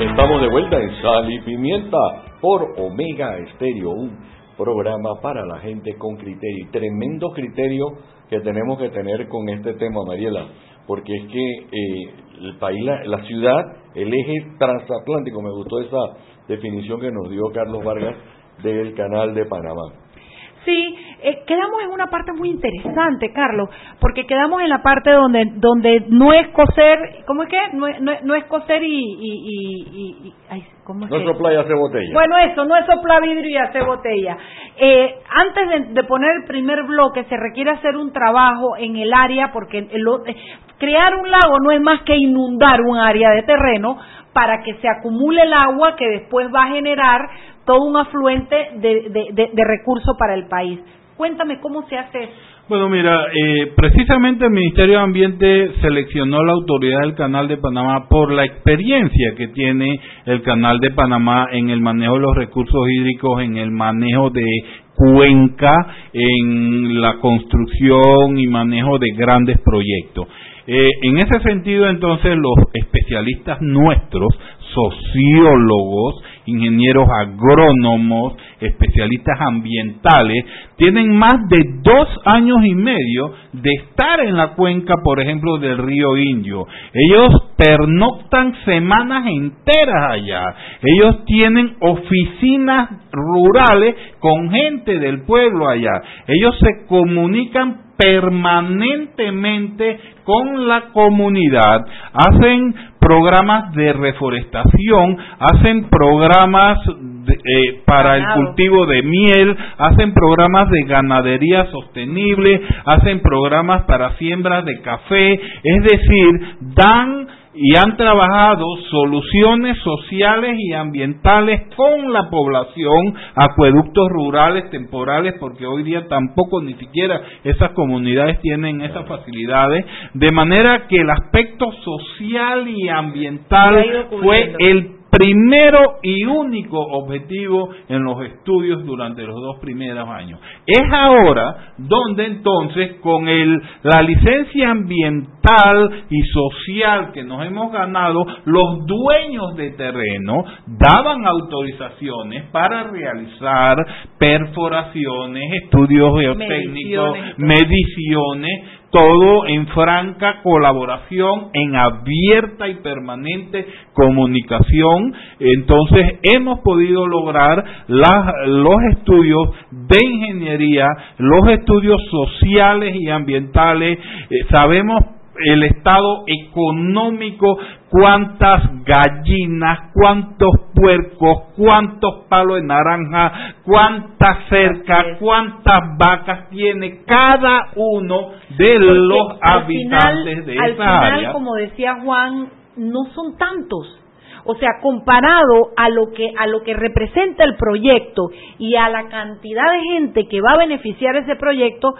Speaker 4: Estamos de vuelta en Sal y Pimienta por Omega Estéreo, un programa para la gente con criterio. Tremendo criterio que tenemos que tener con este tema, Mariela, porque es que eh, el país, la, ciudad, el eje transatlántico, me gustó esa definición que nos dio Carlos Vargas del canal de Panamá.
Speaker 3: Quedamos en una parte muy interesante, Carlos, porque quedamos en la parte donde donde no es coser, ¿cómo es que? No, no, es coser y... y, y, ay, ¿cómo es
Speaker 4: no sopla y hace botella.
Speaker 3: Bueno, eso, no es soplar vidrio y hacer botella. Eh, antes de, poner el primer bloque, se requiere hacer un trabajo en el área, porque el, eh, crear un lago no es más que inundar un área de terreno para que se acumule el agua que después va a generar todo un afluente de, de, recursos para el país. Cuéntame cómo se hace.
Speaker 6: Bueno, mira, eh, precisamente el Ministerio de Ambiente seleccionó la autoridad del Canal de Panamá por la experiencia que tiene el Canal de Panamá en el manejo de los recursos hídricos, en el manejo de cuenca, en la construcción y manejo de grandes proyectos. Eh, en ese sentido, entonces, los especialistas nuestros, sociólogos, ingenieros agrónomos, especialistas ambientales, tienen más de dos años y medio de estar en la cuenca, por ejemplo, del río Indio. Ellos pernoctan semanas enteras allá. Ellos tienen oficinas rurales con gente del pueblo allá. Ellos se comunican permanentemente con la comunidad, hacen programas de reforestación, hacen programas eh, para el cultivo de miel, hacen programas de ganadería sostenible, hacen programas para siembras de café, es decir, dan y han trabajado soluciones sociales y ambientales con la población, acueductos rurales temporales, porque hoy día tampoco ni siquiera esas comunidades tienen esas facilidades, de manera que el aspecto social y ambiental fue el primero y único objetivo en los estudios durante los dos primeros años. Es ahora donde entonces con el, la licencia ambiental y social que nos hemos ganado, los dueños de terreno daban autorizaciones para realizar perforaciones, estudios geotécnicos, mediciones todo en franca colaboración, en abierta y permanente comunicación. Entonces hemos podido lograr los estudios de ingeniería, los estudios sociales y ambientales. Eh, sabemos el estado económico, cuántas gallinas, cuántos puercos, cuántos palos de naranja, cuántas cercas, cuántas vacas tiene cada uno de los habitantes de esa
Speaker 3: al final,
Speaker 6: área.
Speaker 3: como decía Juan, no son tantos. O sea, comparado a lo que a lo que representa el proyecto y a la cantidad de gente que va a beneficiar ese proyecto,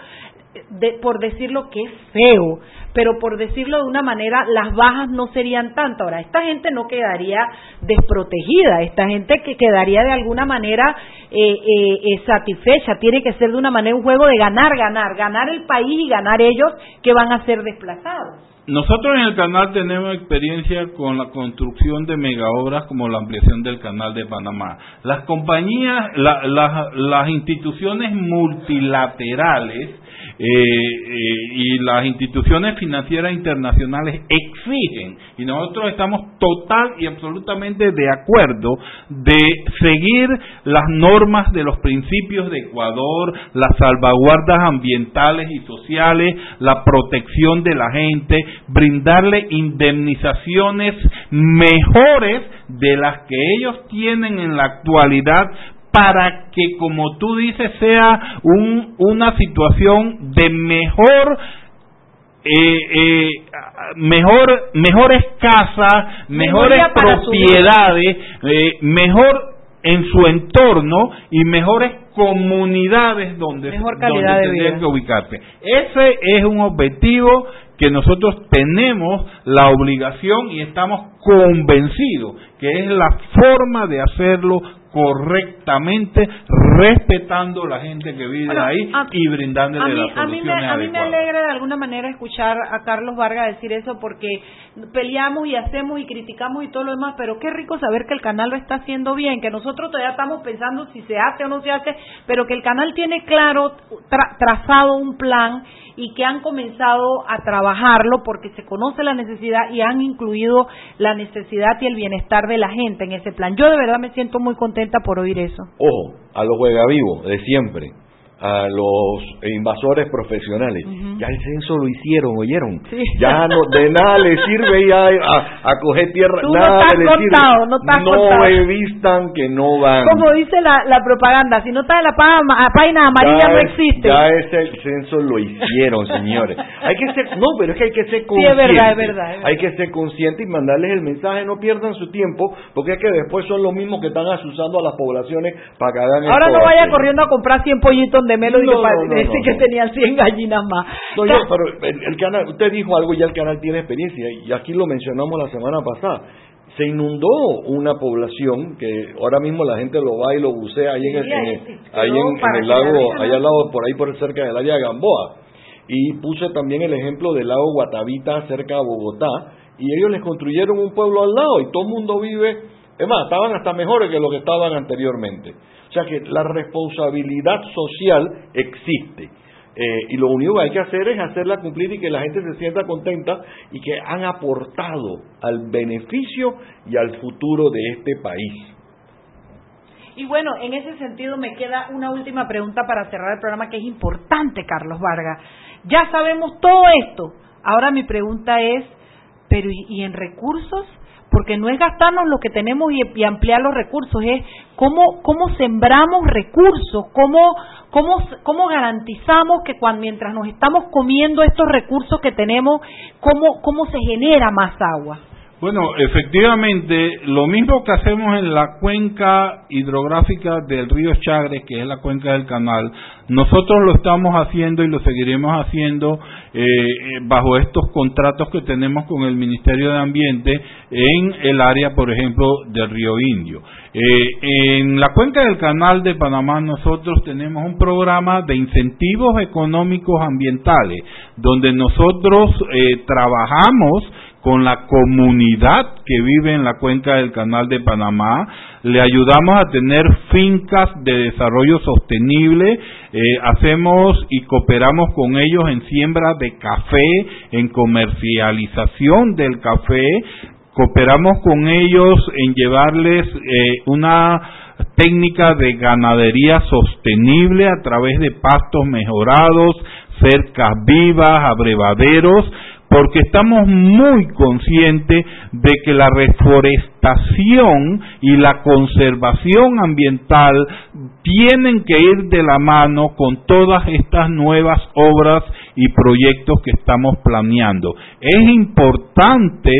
Speaker 3: de, por decirlo que es feo, pero por decirlo de una manera, las bajas no serían tantas. Ahora, esta gente no quedaría desprotegida, esta gente que quedaría de alguna manera eh, eh, eh, satisfecha. Tiene que ser de una manera un juego de ganar, ganar, ganar el país y ganar ellos que van a ser desplazados.
Speaker 6: Nosotros en el canal tenemos experiencia con la construcción de megaobras como la ampliación del canal de Panamá. Las compañías, la- las- las instituciones multilaterales eh, eh, y las instituciones financieras internacionales exigen, y nosotros estamos total y absolutamente de acuerdo, de seguir las normas de los principios de Ecuador, las salvaguardas ambientales y sociales, la protección de la gente, brindarle indemnizaciones mejores de las que ellos tienen en la actualidad para que, como tú dices, sea un, una situación de mejor eh, eh, mejor mejores casas, mejores propiedades, eh, mejor en su entorno y mejores comunidades donde,
Speaker 3: Mejor calidad
Speaker 6: donde
Speaker 3: de
Speaker 6: tendrían
Speaker 3: vida.
Speaker 6: que ubicarse. Ese es un objetivo que nosotros tenemos la obligación y estamos convencidos que es la forma de hacerlo correctamente, respetando la gente que vive
Speaker 3: Bueno,
Speaker 6: ahí
Speaker 3: a-
Speaker 6: y brindándole
Speaker 3: a mí,
Speaker 6: las
Speaker 3: a mí, me,
Speaker 6: soluciones
Speaker 3: a mí me alegra de alguna manera escuchar a Carlos Vargas decir eso porque peleamos y hacemos y criticamos y todo lo demás, pero qué rico saber que el canal lo está haciendo bien, que nosotros todavía estamos pensando si se hace o no se hace, pero que el canal tiene claro, tra- trazado un plan y que han comenzado a trabajarlo porque se conoce la necesidad y han incluido la necesidad y el bienestar de la gente en ese plan. Yo de verdad me siento muy contenta por oír eso.
Speaker 4: Ojo, a los juegavivos de siempre, a los invasores profesionales. Ya el censo lo hicieron, ¿oyeron?
Speaker 3: Sí.
Speaker 4: Ya no, de nada le sirve ya a, a coger tierra,
Speaker 3: Tú no
Speaker 4: nada
Speaker 3: estás
Speaker 4: le
Speaker 3: contado,
Speaker 4: sirve.
Speaker 3: no
Speaker 4: no
Speaker 3: contado.
Speaker 4: revistan que no van.
Speaker 3: Como dice la, la propaganda, si no está en la página amarilla
Speaker 4: Ya
Speaker 3: no
Speaker 4: es-
Speaker 3: existe.
Speaker 4: Ya ese censo lo hicieron, señores. Hay que ser, no, pero es que hay que ser
Speaker 3: Sí, es
Speaker 4: conscientes.
Speaker 3: verdad, es verdad, es verdad.
Speaker 4: Hay que ser conscientes y mandarles el mensaje, no pierdan su tiempo, porque es que después son los mismos que están asusando a las poblaciones para que hagan
Speaker 3: Ahora no vaya corriendo a comprar 100 pollitos de melo y
Speaker 4: No,
Speaker 3: que
Speaker 4: no, no,
Speaker 3: que
Speaker 4: no.
Speaker 3: tenían 100 gallinas más.
Speaker 4: No, yo, pero el, el canal, usted dijo algo y ya el canal tiene experiencia y aquí lo mencionamos la semana pasada. Se inundó una población que ahora mismo la gente lo va y lo bucea ahí en el, en
Speaker 3: ahí
Speaker 4: en- en el lago, allá al lado, por ahí por cerca del área de Gamboa. Y puse también el ejemplo del lago Guatavita cerca de Bogotá y ellos les construyeron un pueblo al lado y todo el mundo vive, es más, estaban hasta mejores que lo que estaban anteriormente. O sea que la responsabilidad social existe. Eh, y lo único que hay que hacer es hacerla cumplir y que la gente se sienta contenta y que han aportado al beneficio y al futuro de este país.
Speaker 3: Y bueno, en ese sentido me queda una última pregunta para cerrar el programa que es importante, Carlos Vargas. Ya sabemos todo esto. Ahora mi pregunta es, pero ¿y, en recursos? Porque no es gastarnos lo que tenemos y, ampliar los recursos, es cómo, cómo sembramos recursos, cómo, cómo, cómo garantizamos que mientras nos estamos comiendo estos recursos que tenemos, cómo, cómo se genera más agua.
Speaker 6: Bueno, efectivamente, lo mismo que hacemos en la cuenca hidrográfica del río Chagres, que es la cuenca del canal, nosotros lo estamos haciendo y lo seguiremos haciendo eh, eh, bajo estos contratos que tenemos con el Ministerio de Ambiente en el área, por ejemplo, del río Indio. Eh, en la cuenca del canal de Panamá nosotros tenemos un programa de incentivos económicos ambientales, donde nosotros eh, trabajamos con la comunidad que vive en la cuenca del canal de Panamá, le ayudamos a tener fincas de desarrollo sostenible, eh, hacemos y cooperamos con ellos en siembra de café, en comercialización del café, cooperamos con ellos en llevarles eh, una técnica de ganadería sostenible a través de pastos mejorados, cercas vivas, abrevaderos, porque estamos muy conscientes de que la reforestación y la conservación ambiental tienen que ir de la mano con todas estas nuevas obras y proyectos que estamos planeando. Es importante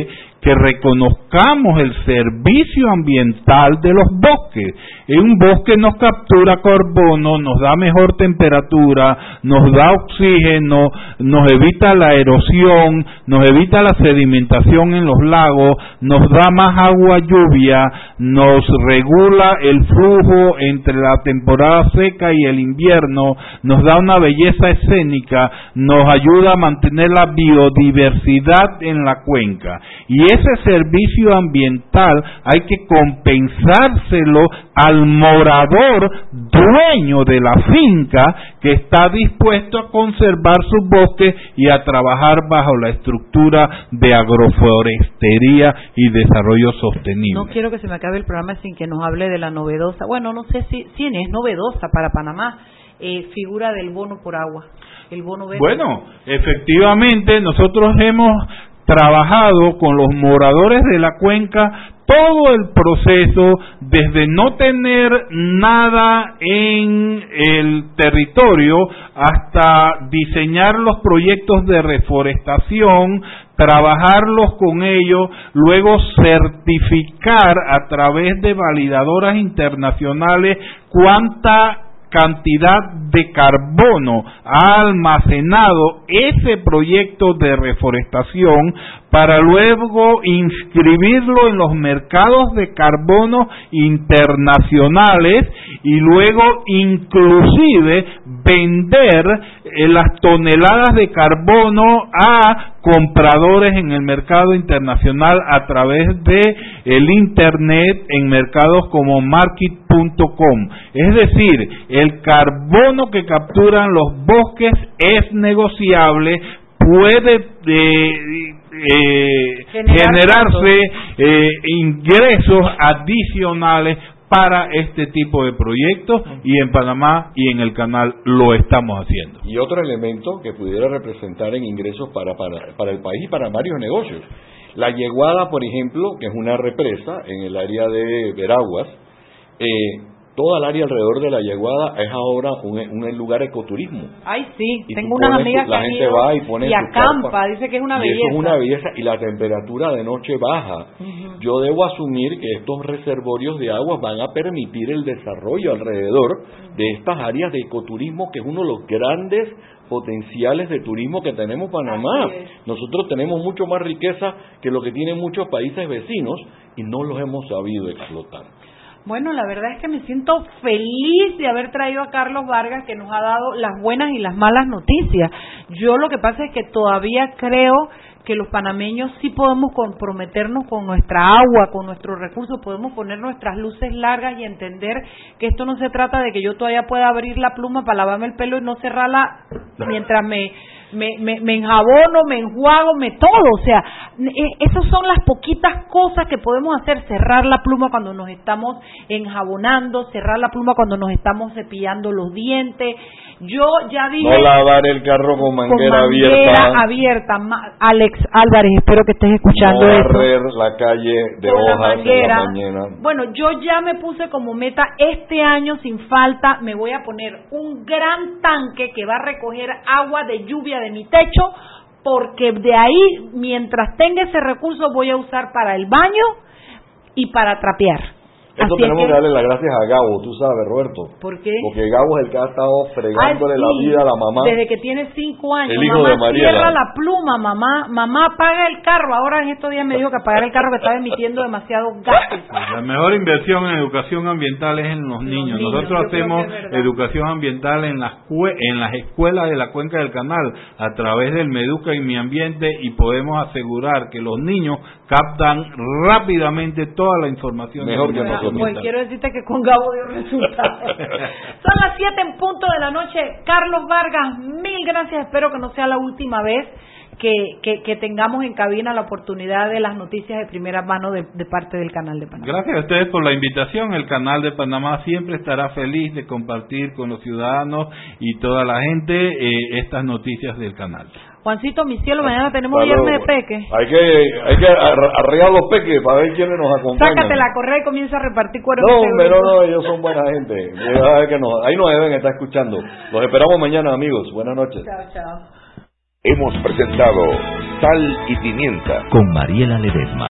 Speaker 6: que reconozcamos el servicio ambiental de los bosques. Un bosque nos captura carbono, nos da mejor temperatura, nos da oxígeno, nos evita la erosión, nos evita la sedimentación en los lagos, nos da más agua lluvia, nos regula el flujo entre la temporada seca y el invierno, nos da una belleza escénica, nos ayuda a mantener la biodiversidad en la cuenca. Y ese servicio ambiental hay que compensárselo al morador dueño de la finca que está dispuesto a conservar sus bosques y a trabajar bajo la estructura de agroforestería y desarrollo sostenible.
Speaker 3: No quiero que se me acabe el programa sin que nos hable de la novedosa, bueno, no sé si, si es novedosa para Panamá, eh, figura del bono por agua. El bono verde.
Speaker 6: Bueno, efectivamente nosotros hemos trabajado con los moradores de la cuenca todo el proceso desde no tener nada en el territorio hasta diseñar los proyectos de reforestación, trabajarlos con ellos, luego certificar a través de validadoras internacionales cuánta cantidad de carbono ha almacenado ese proyecto de reforestación para luego inscribirlo en los mercados de carbono internacionales y luego inclusive vender eh, las toneladas de carbono a compradores en el mercado internacional a través de el internet en mercados como market.com. Es decir, el carbono que capturan los bosques es negociable, puede eh, eh, generarse eh, ingresos adicionales para este tipo de proyectos y en Panamá y en el canal lo estamos haciendo.
Speaker 4: Y otro elemento que pudiera representar en ingresos para, para, para el país y para varios negocios. La Yeguada, por ejemplo, que es una represa en el área de Veraguas, eh, toda el área alrededor de la Yeguada es ahora un, un lugar ecoturismo.
Speaker 3: Ay, sí, tengo unas amigas
Speaker 4: la gente va y pone
Speaker 3: y acampa, dice que es una belleza.
Speaker 4: es una belleza y la temperatura de noche baja. Yo debo asumir que estos reservorios de agua van a permitir el desarrollo alrededor de estas áreas de ecoturismo que es uno de los grandes potenciales de turismo que tenemos Panamá. Nosotros tenemos mucho más riqueza que lo que tienen muchos países vecinos y no los hemos sabido explotar.
Speaker 3: Bueno, la verdad es que me siento feliz de haber traído a Carlos Vargas que nos ha dado las buenas y las malas noticias. Yo lo que pasa es que todavía creo que los panameños sí podemos comprometernos con nuestra agua, con nuestros recursos, podemos poner nuestras luces largas y entender que esto no se trata de que yo todavía pueda abrir la pluma para lavarme el pelo y no cerrarla mientras me me, me, me enjabono, me enjuago, me todo. O sea, esas son las poquitas cosas que podemos hacer. Cerrar la pluma cuando nos estamos enjabonando, cerrar la pluma cuando nos estamos cepillando los dientes. Yo ya dije...
Speaker 4: No lavar el carro con manguera,
Speaker 3: abierta. abierta. Alex Álvarez, espero que estés escuchando
Speaker 4: no barrer la calle de hojas en la mañana.
Speaker 3: Bueno, yo ya me puse como meta este año sin falta, me voy a poner un gran tanque que va a recoger agua de lluvia de mi techo, porque de ahí, mientras tenga ese recurso, voy a usar para el baño y para trapear.
Speaker 4: Esto tenemos que, darle las gracias a Gabo, tú sabes, Roberto.
Speaker 3: ¿Por qué?
Speaker 4: Porque Gabo es el que ha estado fregándole la vida a la mamá.
Speaker 3: Desde que tiene cinco años.
Speaker 4: El hijo
Speaker 3: mamá
Speaker 4: de María.
Speaker 3: Cierra la pluma, mamá. Mamá apaga el carro. Ahora en estos días me dijo que apagar el carro que estaba emitiendo demasiado gases.
Speaker 6: La mejor inversión en educación ambiental es en los, niños. Nosotros hacemos educación ambiental en las, en las escuelas de la cuenca del canal a través del Meduca y Mi Ambiente y podemos asegurar que los niños captan rápidamente toda la información.
Speaker 4: Mejor que nosotros.
Speaker 3: Pues quiero decirte que con Gabo dio resultados. Son las 7 en punto de la noche. Carlos Vargas, mil gracias. Espero que no sea la última vez que, que, tengamos en cabina la oportunidad de las noticias de primera mano de, parte del Canal de Panamá.
Speaker 6: Gracias a ustedes por la invitación. El Canal de Panamá siempre estará feliz de compartir con los ciudadanos y toda la gente eh, estas noticias del canal.
Speaker 3: Juancito, mi cielo, mañana tenemos viernes de peque.
Speaker 4: Hay que, hay que arreglar los peques para ver quiénes nos acompañan.
Speaker 3: Sácate la correa y comienza a repartir cuernos.
Speaker 4: No, pero no, ellos son buena gente. ahí nos deben estar escuchando. Los esperamos mañana, amigos. Buenas noches.
Speaker 3: Chao, chao.
Speaker 1: Hemos presentado Sal y Pimienta
Speaker 2: con Mariela Ledesma.